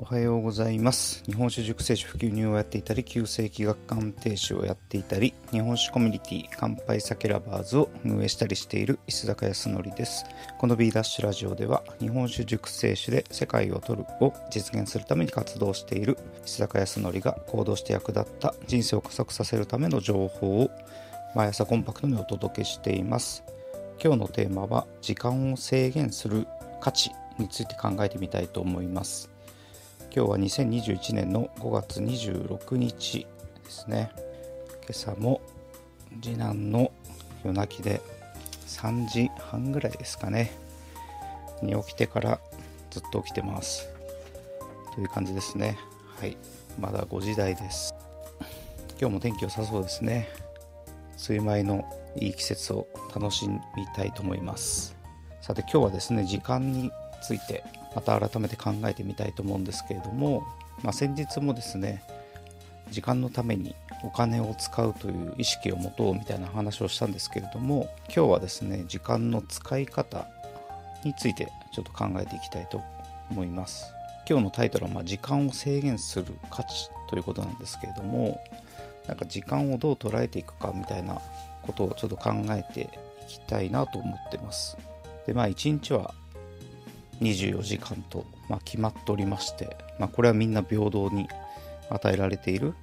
おはようございます。日本酒熟成酒普及入をやっていたり旧世紀学館停止をやっていたり日本酒コミュニティ乾杯酒ラバーズを運営したりしている石坂康則です。この B ダッシュラジオでは日本酒熟成酒で世界を取るを実現するために活動している石坂康則が行動して役立った人生を加速させるための情報を毎朝コンパクトにお届けしています。今日のテーマは時間を制限する価値について考えてみたいと思います。今日は2021年の5月26日ですね。今朝も次男の夜泣きで3時半ぐらいですかね。に起きてからずっと起きてます。という感じですね。はい。まだ5時台です。今日も天気良さそうですね。梅雨前のいい季節を楽しみたいと思います。さて今日はですね時間についてまた改めて考えてみたいと思うんですけれども、まあ、先日もですね時間のためにお金を使うという意識を持とうみたいな話をしたんですけれども今日はですね時間の使い方についてちょっと考えていきたいと思います。今日のタイトルは、ま時間を制限する価値ということなんですけれどもなんか時間をどう捉えていくかみたいなことをちょっと考えていきたいなと思ってます。でまあ一日は24時間と、まあ、決まっておりまして、まあ、これはみんな平等に与えられている、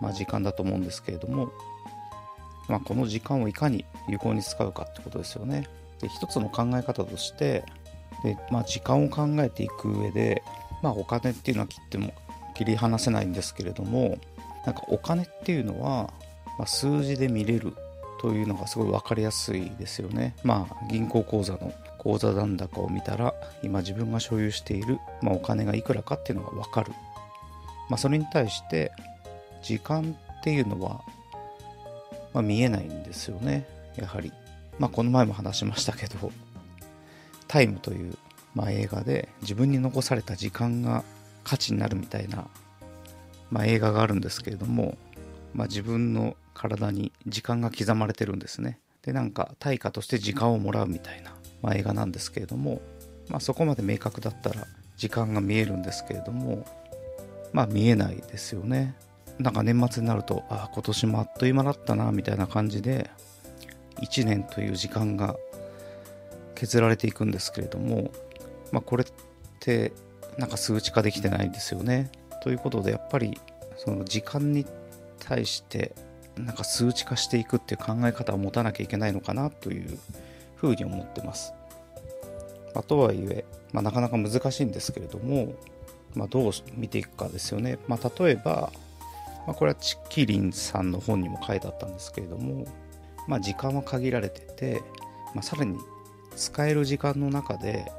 まあ、時間だと思うんですけれども、まあ、この時間をいかに有効に使うかってことですよね。で一つの考え方としてで、まあ、時間を考えていく上で、まあ、お金っていうのは切っても切り離せないんですけれどもなんかお金っていうのは、まあ、数字で見れるというのがすごい分かりやすいですよね。まあ銀行口座の口座残高を見たら今自分が所有している、まあ、お金がいくらかっていうのが分かる、まあ、それに対して時間っていうのは、まあ、見えないんですよね。やはり、まあ、この前も話しましたけど「タイムという、まあ、映画で自分に残された時間が価値になるみたいな、まあ、映画があるんですけれども、まあ、自分の体に時間が刻まれてるんですね。でなんか対価として時間をもらうみたいな。まあ、映画なんですけれども、まあ、そこまで明確だったら時間が見えるんですけれどもまあ見えないですよねなんか年末になるとああ今年もあっという間だったなみたいな感じで1年という時間が削られていくんですけれども、まあ、これってなんか数値化できてないんですよね。ということでやっぱりその時間に対してなんか数値化していくっていう考え方を持たなきゃいけないのかなというふうに思ってます。まあ、とはいえ、まあ、なかなか難しいんですけれども、まあ、どう見ていくかですよね。まあ、例えば、まあ、これはチッキリンさんの本にも書いてあったんですけれども、まあ、時間は限られてて、まあ、さらに使える時間の中で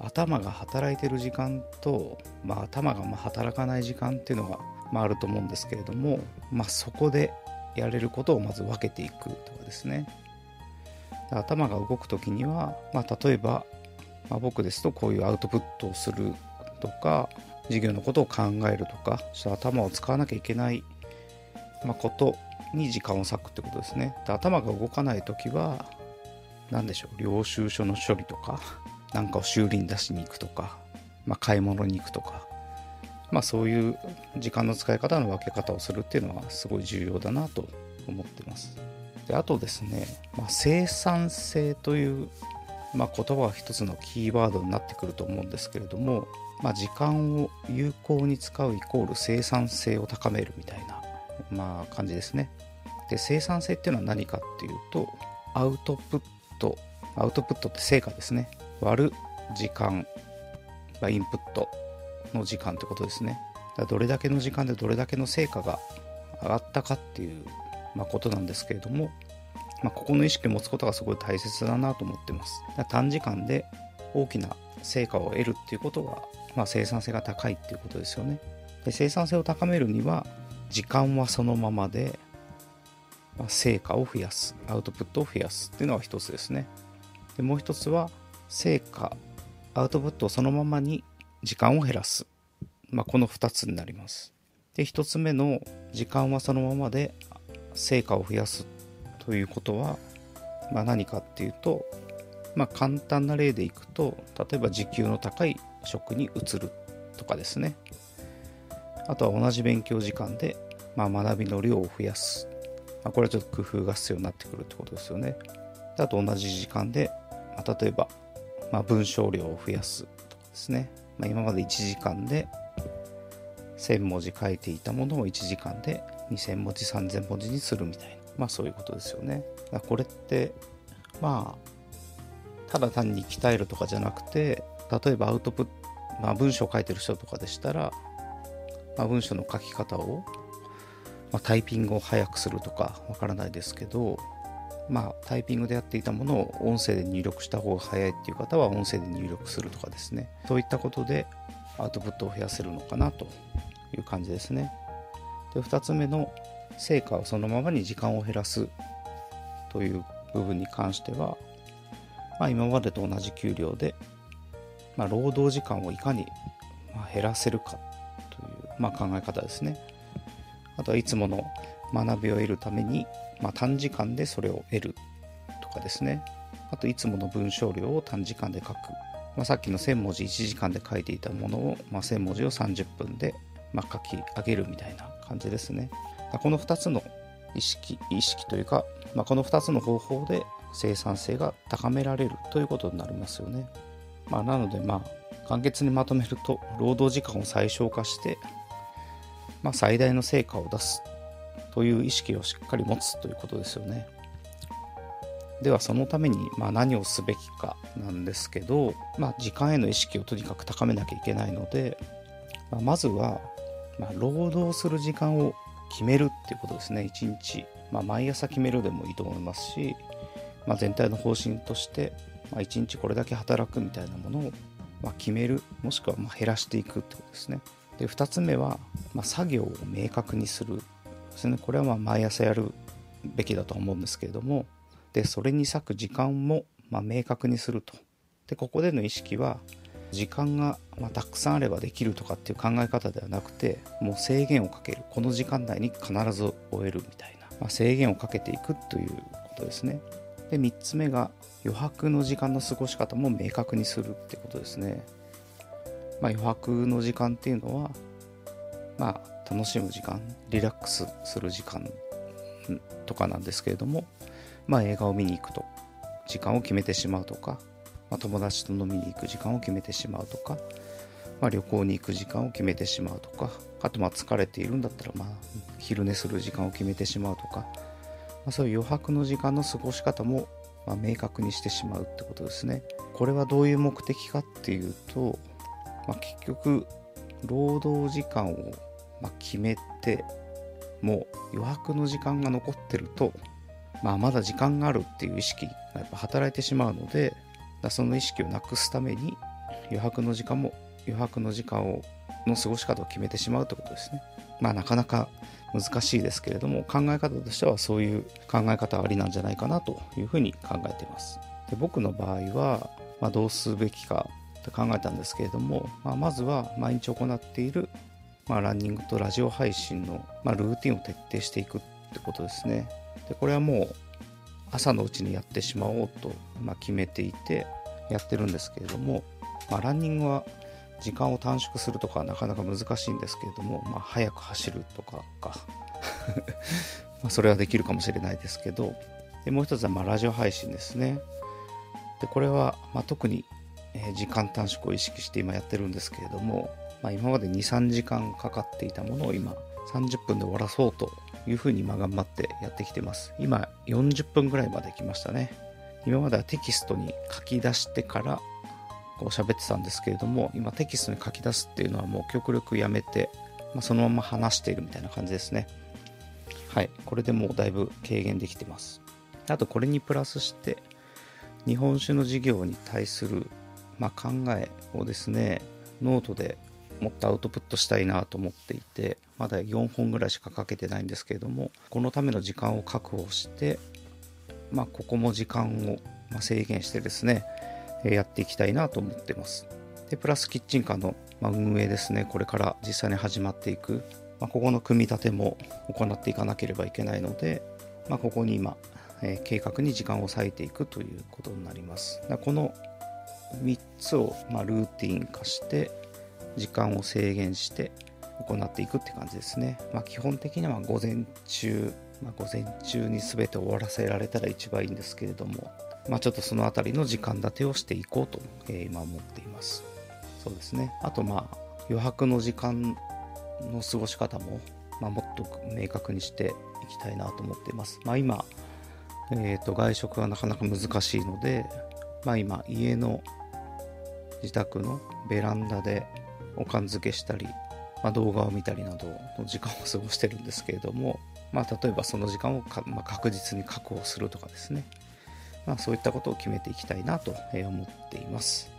頭が働いてる時間と、まあ、頭がま働かない時間っていうのが、まあ、あると思うんですけれども、まあ、そこでやれることをまず分けていくとかですね頭が動く時には、まあ、例えば、まあ、僕ですとこういうアウトプットをするとか授業のことを考えるとかちょっと頭を使わなきゃいけない、まあ、ことに時間を割くってことですねで頭が動かない時は何でしょう領収書の処理とか何かを修理に出しに行くとか、まあ、買い物に行くとかまあそういう時間の使い方の分け方をするっていうのはすごい重要だなと思ってます。であとですね、まあ、生産性という、まあ、言葉は一つのキーワードになってくると思うんですけれども、まあ、時間を有効に使うイコール生産性を高めるみたいな、まあ、感じですね。で生産性っていうのは何かっていうとアウトプットアウトプットって成果ですね割る時間、ま、インプットの時間ってことですねだどれだけの時間でどれだけの成果が上がったかっていうまあ、ことなんですけれども、まあ、ここの意識を持つことがすごい大切だなと思ってます。短時間で大きな成果を得るっていうことが、まあ、生産性が高いっていうことですよね。で生産性を高めるには時間はそのままで、まあ、成果を増やすアウトプットを増やすっていうのが一つですね。でもう一つは成果アウトプットをそのままに時間を減らす、まあ、この2つになります。で1つ目の時間はそのままで成果を増やすということは、まあ、何かっていうと、まあ、簡単な例でいくと例えば時給の高い職に移るとかですね。あとは同じ勉強時間で、まあ、学びの量を増やす、まあ、これはちょっと工夫が必要になってくるってことですよね。あと同じ時間で、まあ、例えば、まあ、文章量を増やすとかですね、まあ、今まで1時間で1000文字書いていたものを1時間で2000文字3000文字にするみたいな。まあそういうことですよね。これってまあただ単に鍛えるとかじゃなくて例えばアウトプット、まあ、文章を書いてる人とかでしたら、まあ、文章の書き方を、まあ、タイピングを早くするとかわからないですけどまあ、タイピングでやっていたものを音声で入力した方が早いっていう方は音声で入力するとかですね。そういったことでアウトプットを増やせるのかなという感じですね。で2つ目の成果をそのままに時間を減らすという部分に関しては、まあ、今までと同じ給料で、まあ、労働時間をいかに減らせるかという、まあ、考え方ですね。あとはいつもの学びを得るために、まあ、短時間でそれを得るとかですね。あといつもの文章量を短時間で書く、まあ、さっきの1000文字1時間で書いていたものを、まあ、1000文字を30分で、まあ書き上げるみたいな感じですねこの2つの意識意識というか、まあこの2つの方法で生産性が高められるということになりますよね、まあ、なのでまあ簡潔にまとめると労働時間を最小化して、まあ、最大の成果を出すという意識をしっかり持つということですよね。ではそのためにま何をすべきかなんですけど、まあ、時間への意識をとにかく高めなきゃいけないので、ま、まずは、ま労働する時間を決めるっていうことですね。1日、まあ、毎朝決めるでもいいと思いますし、まあ、全体の方針として、まあ、日これだけ働くみたいなものをま決めるもしくはま減らしていくってことですね。で2つ目は、ま作業を明確にするですね。これはま毎朝やるべきだと思うんですけれどもでそれに割く時間もま明確にすると。でここでの意識は時間がまたくさんあればできるとかっていう考え方ではなくてもう制限をかける。この時間内に必ず終えるみたいな、まあ、制限をかけていくということですね。で3つ目が余白の時間の過ごし方も明確にするってことですね、まあ、余白の時間っていうのはまあ楽しむ時間リラックスする時間とかなんですけれども、まあ、映画を見に行くと時間を決めてしまうとか、まあ、友達と飲みに行く時間を決めてしまうとか、まあ、旅行に行く時間を決めてしまうとかあとまあ疲れているんだったらまあ昼寝する時間を決めてしまうとか、まあ、そういう余白の時間の過ごし方もま明確にしてしまうってことですね。これはどういう目的かっていうと、まあ、結局労働時間をまあ、決めてもう余白の時間が残ってると、まあ、まだ時間があるっていう意識がやっぱ働いてしまうのでその意識をなくすために余白の時間も余白の時間をの過ごし方を決めてしまうってことですね。まあなかなか難しいですけれども考え方としてはそういう考え方ありなんじゃないかなというふうに考えています。で僕の場合は、まあ、どうすべきかと考えたんですけれども、まあ、まずは毎日行っているまあ、ランニングとラジオ配信の、まあ、ルーティンを徹底していくってことですね。でこれはもう朝のうちにやってしまおうと、まあ、決めていてやってるんですけれども、まあ、ランニングは時間を短縮するとかなかなか難しいんですけれども、まあ、早く走るとかか まそれはできるかもしれないですけどでもう一つはまラジオ配信ですねでこれはま特に時間短縮を意識して今やってるんですけれどもまあ、今まで2、3時間かかっていたものを今30分で終わらそうというふうに今頑張ってやってきてます。今40分ぐらいまで来ましたね。今まではテキストに書き出してからこう喋ってたんですけれども、今テキストに書き出すっていうのはもう極力やめて、まあ、そのまま話しているみたいな感じですね。はい。これでもうだいぶ軽減できてます。あとこれにプラスして、日本酒の事業に対する、まあ、考えをですね、ノートでもっとアウトプットしたいなと思っていてまだ4本ぐらいしか書けてないんですけれどもこのための時間を確保してまあここも時間を制限してですねやっていきたいなと思ってます。でプラスキッチンカーの運営ですね。これから実際に始まっていく、まあ、ここの組み立ても行っていかなければいけないので、まあ、ここに今、えー、計画に時間を割いていくということになります。この3つを、まあ、ルーティン化して時間を制限して行っていくって感じですね。まあ、基本的には午前中、まあ、午前中に全て終わらせられたら一番いいんですけれども、まあ、ちょっとその辺りの時間立てをしていこうと、えー、今思っています。そうですね。あとまあ余白の時間の過ごし方も、まあ、もっと明確にしていきたいなと思っています。まあ、今、えー、と外食がなかなか難しいので、まあ、今家の自宅のベランダでおかん付けしたり、まあ、動画を見たりなどの時間を過ごしてるんですけれども、まあ、例えばその時間をまあ、確実に確保するとかですね、まあ、そういったことを決めていきたいなと思っています。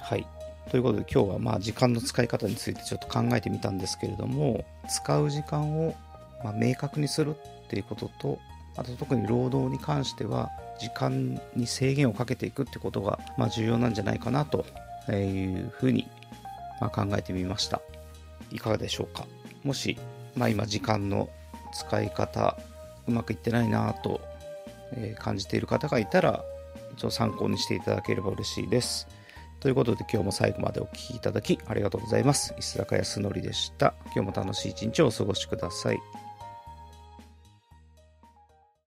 はい。ということで今日はまあ時間の使い方についてちょっと考えてみたんですけれども使う時間をま明確にするっていうこととあと特に労働に関しては時間に制限をかけていくってことがま重要なんじゃないかなというふうにま考えてみましたいかがでしょうかもし、まあ、今時間の使い方うまくいってないなと感じている方がいたらちょっと参考にしていただければ嬉しいですということで今日も最後までお聴きいただきありがとうございます。石坂康則でした。今日も楽しい一日をお過ごしください。